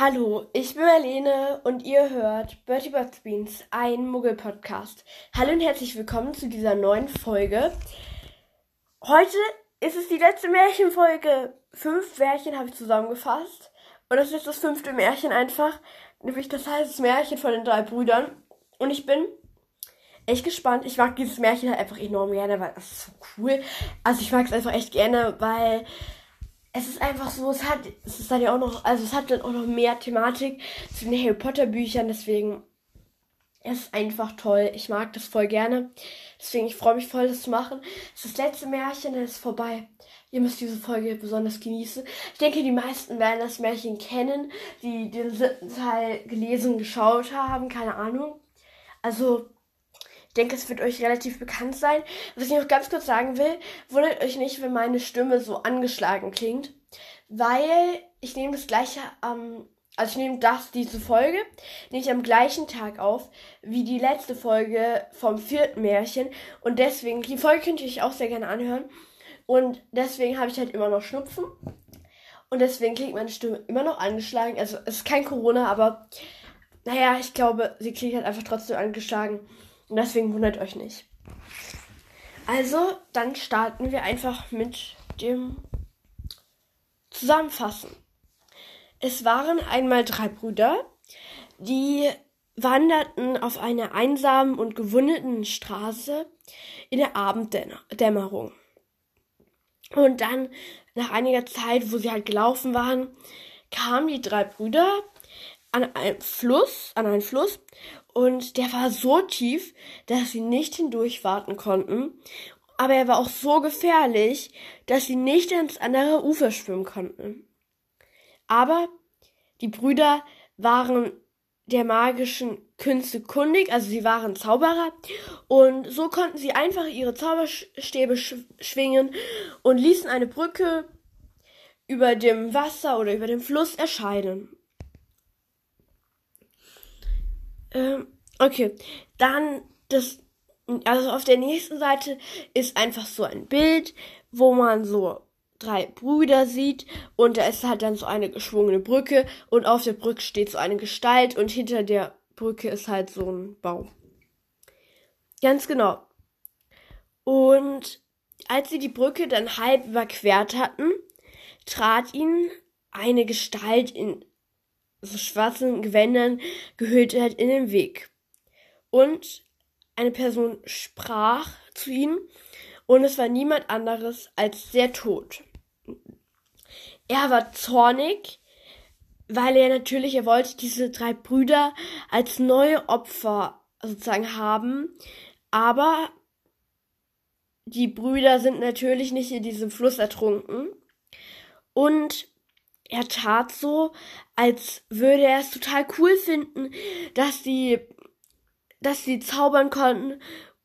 Hallo, ich bin Marlene und ihr hört Bertie Bots Beans, ein Muggel-Podcast. Hallo und herzlich willkommen zu dieser neuen Folge. Heute ist es die letzte Märchenfolge. Fünf Märchen habe ich zusammengefasst. Und das ist das fünfte Märchen einfach. Nämlich das heißt das Märchen von den drei Brüdern. Und ich bin echt gespannt. Ich mag dieses Märchen halt einfach enorm gerne, weil das ist so cool. Also ich mag es einfach echt gerne, weil es ist einfach so, es hat, es ist dann ja auch noch, also es hat dann auch noch mehr Thematik zu den Harry Potter Büchern, deswegen es ist einfach toll. Ich mag das voll gerne. Deswegen, ich freue mich voll, das zu machen. Es ist das letzte Märchen, dann ist vorbei. Ihr müsst diese Folge besonders genießen. Ich denke, die meisten werden das Märchen kennen, die den siebten Teil gelesen, geschaut haben, keine Ahnung. Also, denke, es wird euch relativ bekannt sein. Was ich noch ganz kurz sagen will, wundert euch nicht, wenn meine Stimme so angeschlagen klingt, weil ich nehme das gleiche ähm, also ich nehme das, diese Folge, nehme ich am gleichen Tag auf, wie die letzte Folge vom vierten Märchen. Und deswegen, die Folge könnt ihr euch auch sehr gerne anhören. Und deswegen habe ich halt immer noch Schnupfen. Und deswegen klingt meine Stimme immer noch angeschlagen. Also es ist kein Corona, aber naja, ich glaube, sie klingt halt einfach trotzdem angeschlagen. Und deswegen wundert euch nicht. Also, dann starten wir einfach mit dem Zusammenfassen. Es waren einmal drei Brüder, die wanderten auf einer einsamen und gewundeten Straße in der Abenddämmerung. Und dann, nach einiger Zeit, wo sie halt gelaufen waren, kamen die drei Brüder an einen Fluss, an einen Fluss, und der war so tief, dass sie nicht hindurch warten konnten. Aber er war auch so gefährlich, dass sie nicht ins andere Ufer schwimmen konnten. Aber die Brüder waren der magischen Künste kundig, also sie waren Zauberer und so konnten sie einfach ihre Zauberstäbe sch schwingen und ließen eine Brücke über dem Wasser oder über dem Fluss erscheinen. Ähm, okay, dann das, also auf der nächsten Seite ist einfach so ein Bild, wo man so drei Brüder sieht und da ist halt dann so eine geschwungene Brücke und auf der Brücke steht so eine Gestalt und hinter der Brücke ist halt so ein Baum. Ganz genau. Und als sie die Brücke dann halb überquert hatten, trat ihnen eine Gestalt in so schwarzen Gewändern gehüllt halt in den Weg. Und eine Person sprach zu ihnen und es war niemand anderes als der Tod. Er war zornig, weil er natürlich, er wollte diese drei Brüder als neue Opfer sozusagen haben, aber die Brüder sind natürlich nicht in diesem Fluss ertrunken und er tat so, als würde er es total cool finden, dass sie, dass sie zaubern konnten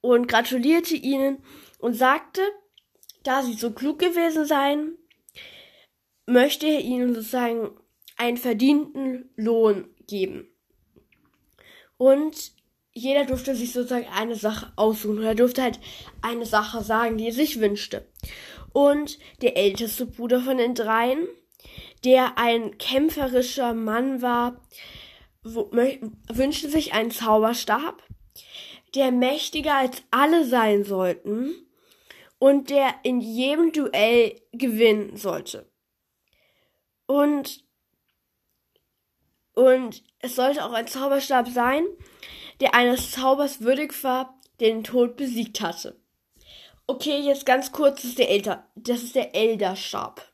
und gratulierte ihnen und sagte, da sie so klug gewesen seien, möchte er ihnen sozusagen einen verdienten Lohn geben. Und jeder durfte sich sozusagen eine Sache aussuchen. Er durfte halt eine Sache sagen, die er sich wünschte. Und der älteste Bruder von den dreien, der ein kämpferischer Mann war, wünschte sich einen Zauberstab, der mächtiger als alle sein sollten und der in jedem Duell gewinnen sollte. Und, und es sollte auch ein Zauberstab sein, der eines Zaubers würdig war, der den Tod besiegt hatte. Okay, jetzt ganz kurz, das ist der Elder, das ist der Elderstab.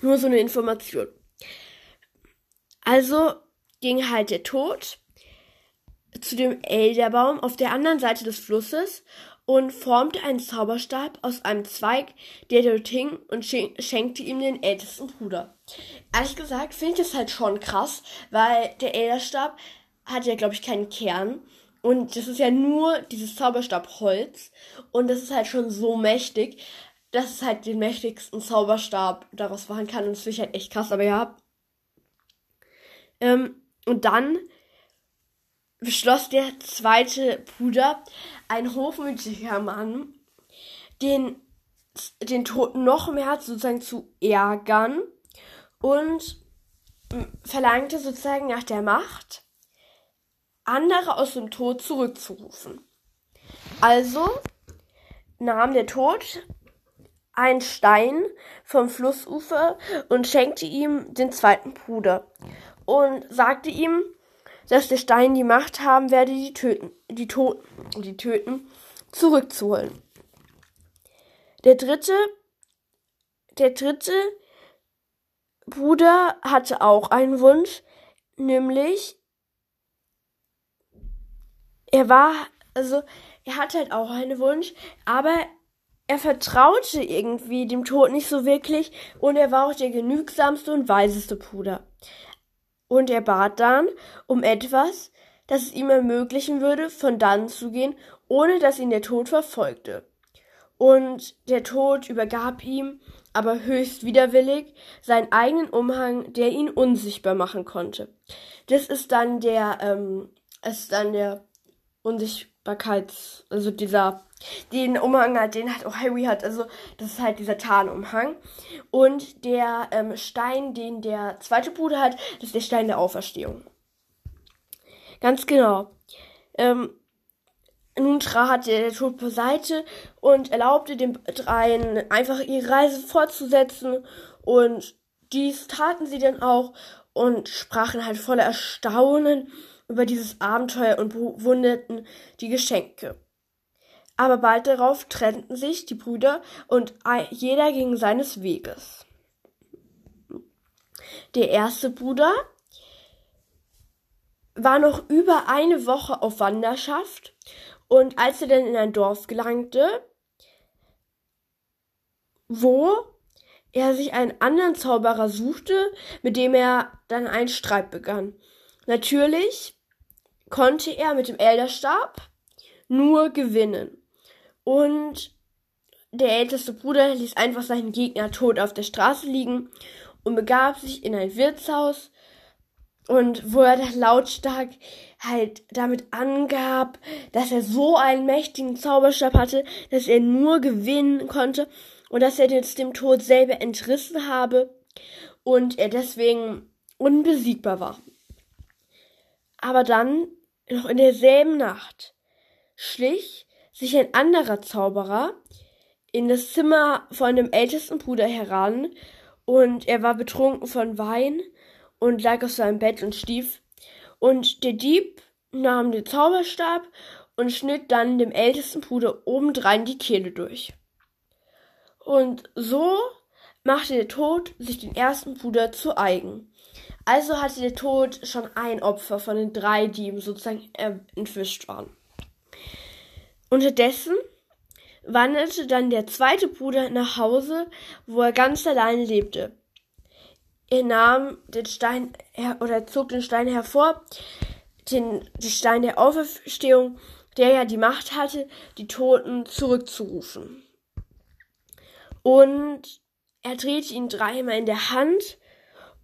Nur so eine Information. Also ging halt der Tod zu dem Elderbaum auf der anderen Seite des Flusses und formte einen Zauberstab aus einem Zweig, der dort hing und schenkte ihm den ältesten Bruder. Ehrlich gesagt finde ich das halt schon krass, weil der Elderstab hat ja, glaube ich, keinen Kern. Und das ist ja nur dieses Zauberstabholz. Und das ist halt schon so mächtig, dass es halt den mächtigsten Zauberstab daraus machen kann. Und das finde ich halt echt krass, aber ja. Ähm, und dann beschloss der zweite Bruder, ein hochmütiger Mann, den, den Toten noch mehr sozusagen zu ärgern und verlangte sozusagen nach der Macht, andere aus dem Tod zurückzurufen. Also nahm der Tod einen Stein vom Flussufer und schenkte ihm den zweiten Bruder und sagte ihm, dass der Stein die Macht haben werde, die töten, die Toten, die töten zurückzuholen. Der dritte, der dritte Bruder hatte auch einen Wunsch, nämlich er war, also er hatte halt auch einen Wunsch, aber er vertraute irgendwie dem Tod nicht so wirklich und er war auch der genügsamste und weiseste Bruder. Und er bat dann um etwas, das es ihm ermöglichen würde, von dann zu gehen, ohne dass ihn der Tod verfolgte. Und der Tod übergab ihm, aber höchst widerwillig, seinen eigenen Umhang, der ihn unsichtbar machen konnte. Das ist dann der, ähm, ist dann der Unsichtbarkeits, also dieser, den Umhang hat, den hat auch Harry hat, also das ist halt dieser Tarnumhang. Und der ähm, Stein, den der zweite Bruder hat, das ist der Stein der Auferstehung. Ganz genau. Ähm, nun trat der Tod beiseite und erlaubte den dreien einfach ihre Reise fortzusetzen und dies taten sie dann auch und sprachen halt voller Erstaunen über dieses Abenteuer und bewunderten die Geschenke. Aber bald darauf trennten sich die Brüder und jeder ging seines Weges. Der erste Bruder war noch über eine Woche auf Wanderschaft und als er dann in ein Dorf gelangte, wo er sich einen anderen Zauberer suchte, mit dem er dann einen Streit begann. Natürlich konnte er mit dem Elderstab nur gewinnen. Und der älteste Bruder ließ einfach seinen Gegner tot auf der Straße liegen und begab sich in ein Wirtshaus und wo er dann lautstark halt damit angab, dass er so einen mächtigen Zauberstab hatte, dass er nur gewinnen konnte und dass er jetzt dem Tod selber entrissen habe und er deswegen unbesiegbar war. Aber dann noch in derselben Nacht schlich sich ein anderer Zauberer in das Zimmer von dem ältesten Bruder heran, und er war betrunken von Wein und lag auf seinem Bett und stief, und der Dieb nahm den Zauberstab und schnitt dann dem ältesten Bruder obendrein die Kehle durch. Und so machte der Tod sich den ersten Bruder zu eigen. Also hatte der Tod schon ein Opfer von den drei, die ihm sozusagen entwischt waren. Unterdessen wanderte dann der zweite Bruder nach Hause, wo er ganz allein lebte. Er nahm den Stein oder zog den Stein hervor, den, den Stein der Auferstehung, der ja die Macht hatte, die Toten zurückzurufen. Und er drehte ihn dreimal in der Hand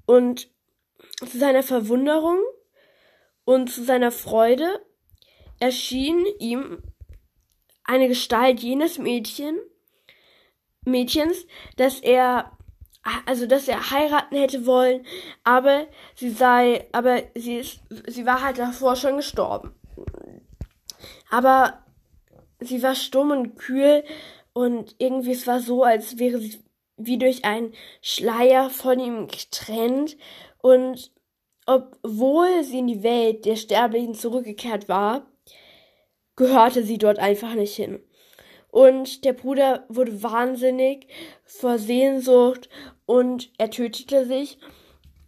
und zu seiner Verwunderung und zu seiner Freude erschien ihm eine Gestalt jenes Mädchen, Mädchens, das er also dass er heiraten hätte wollen, aber sie sei, aber sie ist, sie war halt davor schon gestorben. Aber sie war stumm und kühl und irgendwie es war so, als wäre sie wie durch einen Schleier von ihm getrennt und obwohl sie in die Welt der Sterblichen zurückgekehrt war, gehörte sie dort einfach nicht hin. Und der Bruder wurde wahnsinnig vor Sehnsucht und er tötete sich,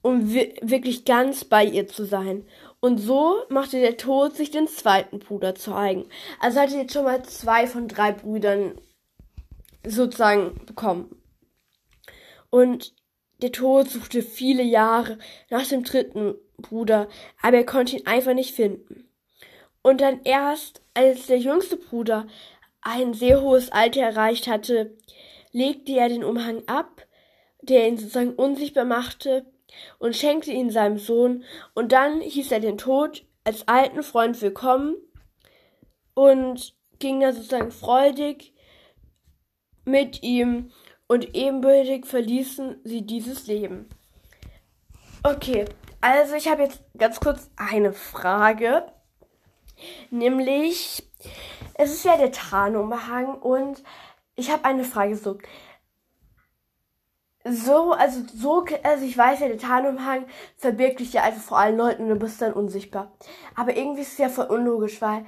um wirklich ganz bei ihr zu sein. Und so machte der Tod sich den zweiten Bruder zu eigen. Also hatte jetzt schon mal zwei von drei Brüdern sozusagen bekommen. Und der Tod suchte viele Jahre nach dem dritten Bruder, aber er konnte ihn einfach nicht finden. Und dann erst, als der jüngste Bruder ein sehr hohes Alter erreicht hatte, legte er den Umhang ab, der ihn sozusagen unsichtbar machte, und schenkte ihn seinem Sohn, und dann hieß er den Tod als alten Freund willkommen und ging dann sozusagen freudig mit ihm und ebenbürtig verließen sie dieses Leben. Okay, also ich habe jetzt ganz kurz eine Frage. Nämlich, es ist ja der Tarnumhang und ich habe eine Frage so. So, also so, also ich weiß ja, der Tarnumhang verbirgt dich ja einfach vor allen Leuten und du bist dann unsichtbar. Aber irgendwie ist es ja voll unlogisch, weil,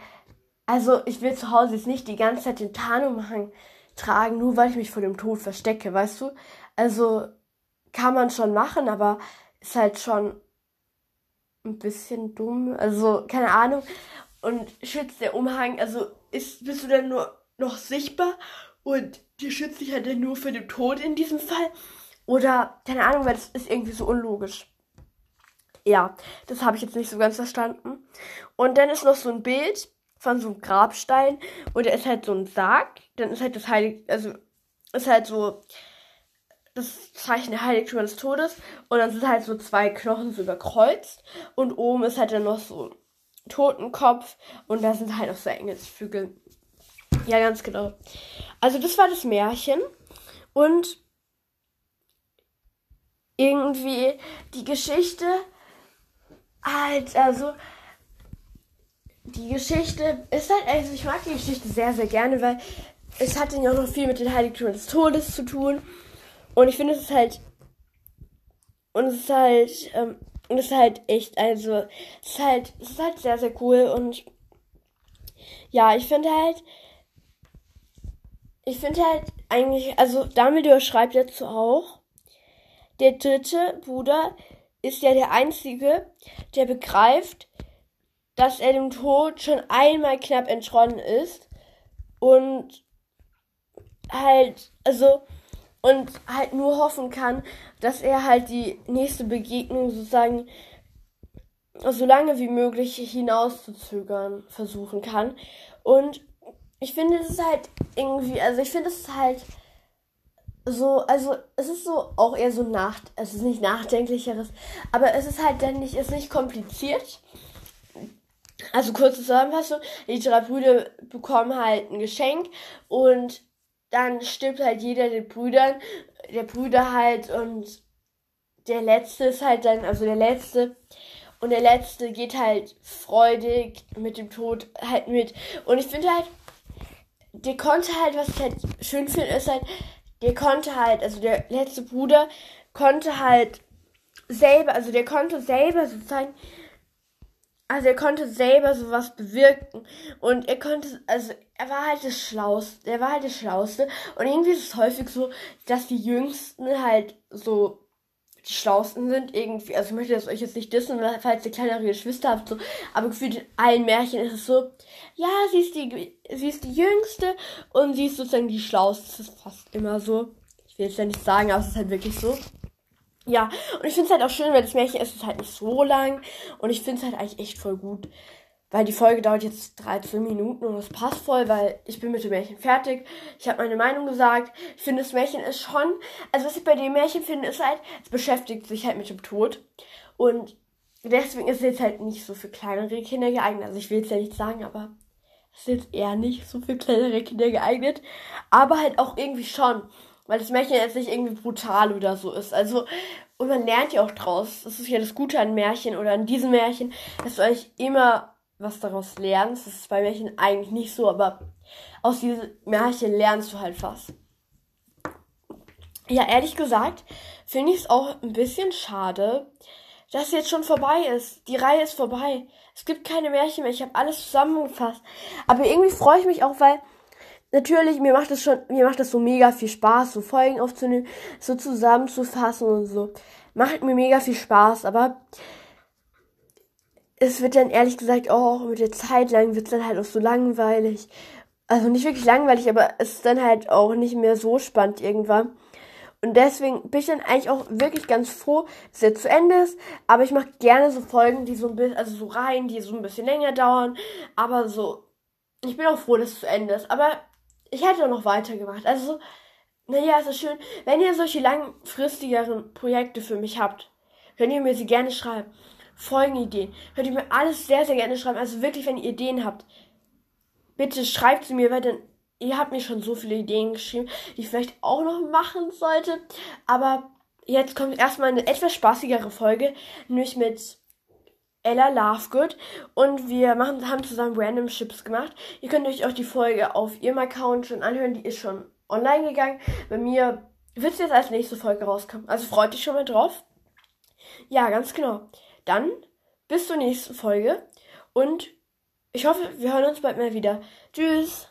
also ich will zu Hause jetzt nicht die ganze Zeit den Tarnumhang tragen, nur weil ich mich vor dem Tod verstecke, weißt du? Also kann man schon machen, aber ist halt schon ein bisschen dumm. Also keine Ahnung. Und schützt der Umhang, also ist, bist du dann nur noch sichtbar und die schützt dich halt dann nur für den Tod in diesem Fall? Oder, keine Ahnung, weil das ist irgendwie so unlogisch. Ja, das habe ich jetzt nicht so ganz verstanden. Und dann ist noch so ein Bild von so einem Grabstein und da ist halt so ein Sarg. Dann ist halt das Heilig, also ist halt so das Zeichen der Heiligtümer des Todes. Und dann sind halt so zwei Knochen so überkreuzt. Und oben ist halt dann noch so Totenkopf. Und da sind halt auch so Engelsflügel. Ja, ganz genau. Also das war das Märchen. Und irgendwie die Geschichte halt, also die Geschichte ist halt, also ich mag die Geschichte sehr, sehr gerne, weil es hat ja auch noch viel mit den Heiligtümern des Todes zu tun. Und ich finde, es ist halt, und es ist halt, ähm, und es ist halt echt, also, es ist halt, es ist halt sehr, sehr cool und ja, ich finde halt, ich finde halt eigentlich, also Dumbledore schreibt dazu auch, der dritte Bruder ist ja der einzige, der begreift, dass er dem Tod schon einmal knapp entronnen ist und halt, also, und halt nur hoffen kann, dass er halt die nächste Begegnung sozusagen so lange wie möglich hinauszuzögern versuchen kann. Und ich finde, es halt irgendwie, also ich finde es halt so, also es ist so auch eher so nach, es ist nicht nachdenklicheres, aber es ist halt dann nicht, es ist nicht kompliziert. Also kurze Zusammenfassung, die drei Brüder bekommen halt ein Geschenk und dann stirbt halt jeder der Brüdern, der Brüder halt und der letzte ist halt dann, also der letzte und der letzte geht halt freudig mit dem Tod halt mit. Und ich finde halt, der konnte halt, was ich halt schön finde, ist halt, der konnte halt, also der letzte Bruder konnte halt selber, also der konnte selber sozusagen also er konnte selber sowas bewirken. Und er konnte, also er war halt das Schlauste, er war halt das Schlauste. Und irgendwie ist es häufig so, dass die Jüngsten halt so die Schlausten sind irgendwie, also ich möchte das euch jetzt nicht dissen, falls ihr kleinere Geschwister habt, so, aber gefühlt in allen Märchen ist es so, ja, sie ist die, sie ist die Jüngste und sie ist sozusagen die Schlauste, das ist fast immer so. Ich will jetzt ja nicht sagen, aber es ist halt wirklich so. Ja, und ich finde es halt auch schön, weil das Märchen ist halt nicht so lang. Und ich finde es halt eigentlich echt voll gut. Weil die Folge dauert jetzt 13 Minuten und das passt voll, weil ich bin mit dem Märchen fertig. Ich habe meine Meinung gesagt. Ich finde, das Märchen ist schon. Also, was ich bei dem Märchen finde, ist halt, es beschäftigt sich halt mit dem Tod. Und deswegen ist es jetzt halt nicht so für kleinere Kinder geeignet. Also, ich will es ja nicht sagen, aber es ist jetzt eher nicht so für kleinere Kinder geeignet. Aber halt auch irgendwie schon. Weil das Märchen jetzt nicht irgendwie brutal oder so ist. Also, und man lernt ja auch draus. Das ist ja das Gute an Märchen oder an diesem Märchen, dass du eigentlich immer was daraus lernst. Das ist bei Märchen eigentlich nicht so, aber aus diesem Märchen lernst du halt was. Ja, ehrlich gesagt, finde ich es auch ein bisschen schade, dass jetzt schon vorbei ist. Die Reihe ist vorbei. Es gibt keine Märchen mehr. Ich habe alles zusammengefasst. Aber irgendwie freue ich mich auch, weil natürlich, mir macht es schon, mir macht es so mega viel Spaß, so Folgen aufzunehmen, so zusammenzufassen und so. Macht mir mega viel Spaß, aber es wird dann ehrlich gesagt auch mit der Zeit lang wird es dann halt auch so langweilig. Also nicht wirklich langweilig, aber es ist dann halt auch nicht mehr so spannend irgendwann. Und deswegen bin ich dann eigentlich auch wirklich ganz froh, dass es jetzt zu Ende ist. Aber ich mache gerne so Folgen, die so ein bisschen, also so rein, die so ein bisschen länger dauern. Aber so, ich bin auch froh, dass es zu Ende ist. Aber ich hätte auch noch weitergemacht. Also, naja, es ist schön. Wenn ihr solche langfristigeren Projekte für mich habt, könnt ihr mir sie gerne schreiben. Folgenideen. Könnt ihr mir alles sehr, sehr gerne schreiben. Also wirklich, wenn ihr Ideen habt, bitte schreibt sie mir, weil dann, ihr habt mir schon so viele Ideen geschrieben, die ich vielleicht auch noch machen sollte. Aber jetzt kommt erstmal eine etwas spaßigere Folge, nämlich mit Ella Lovegood und wir machen, haben zusammen Random Ships gemacht. Ihr könnt euch auch die Folge auf ihrem Account schon anhören, die ist schon online gegangen. Bei mir wird es jetzt als nächste Folge rauskommen. Also freut dich schon mal drauf. Ja, ganz genau. Dann bis zur nächsten Folge und ich hoffe, wir hören uns bald mal wieder. Tschüss.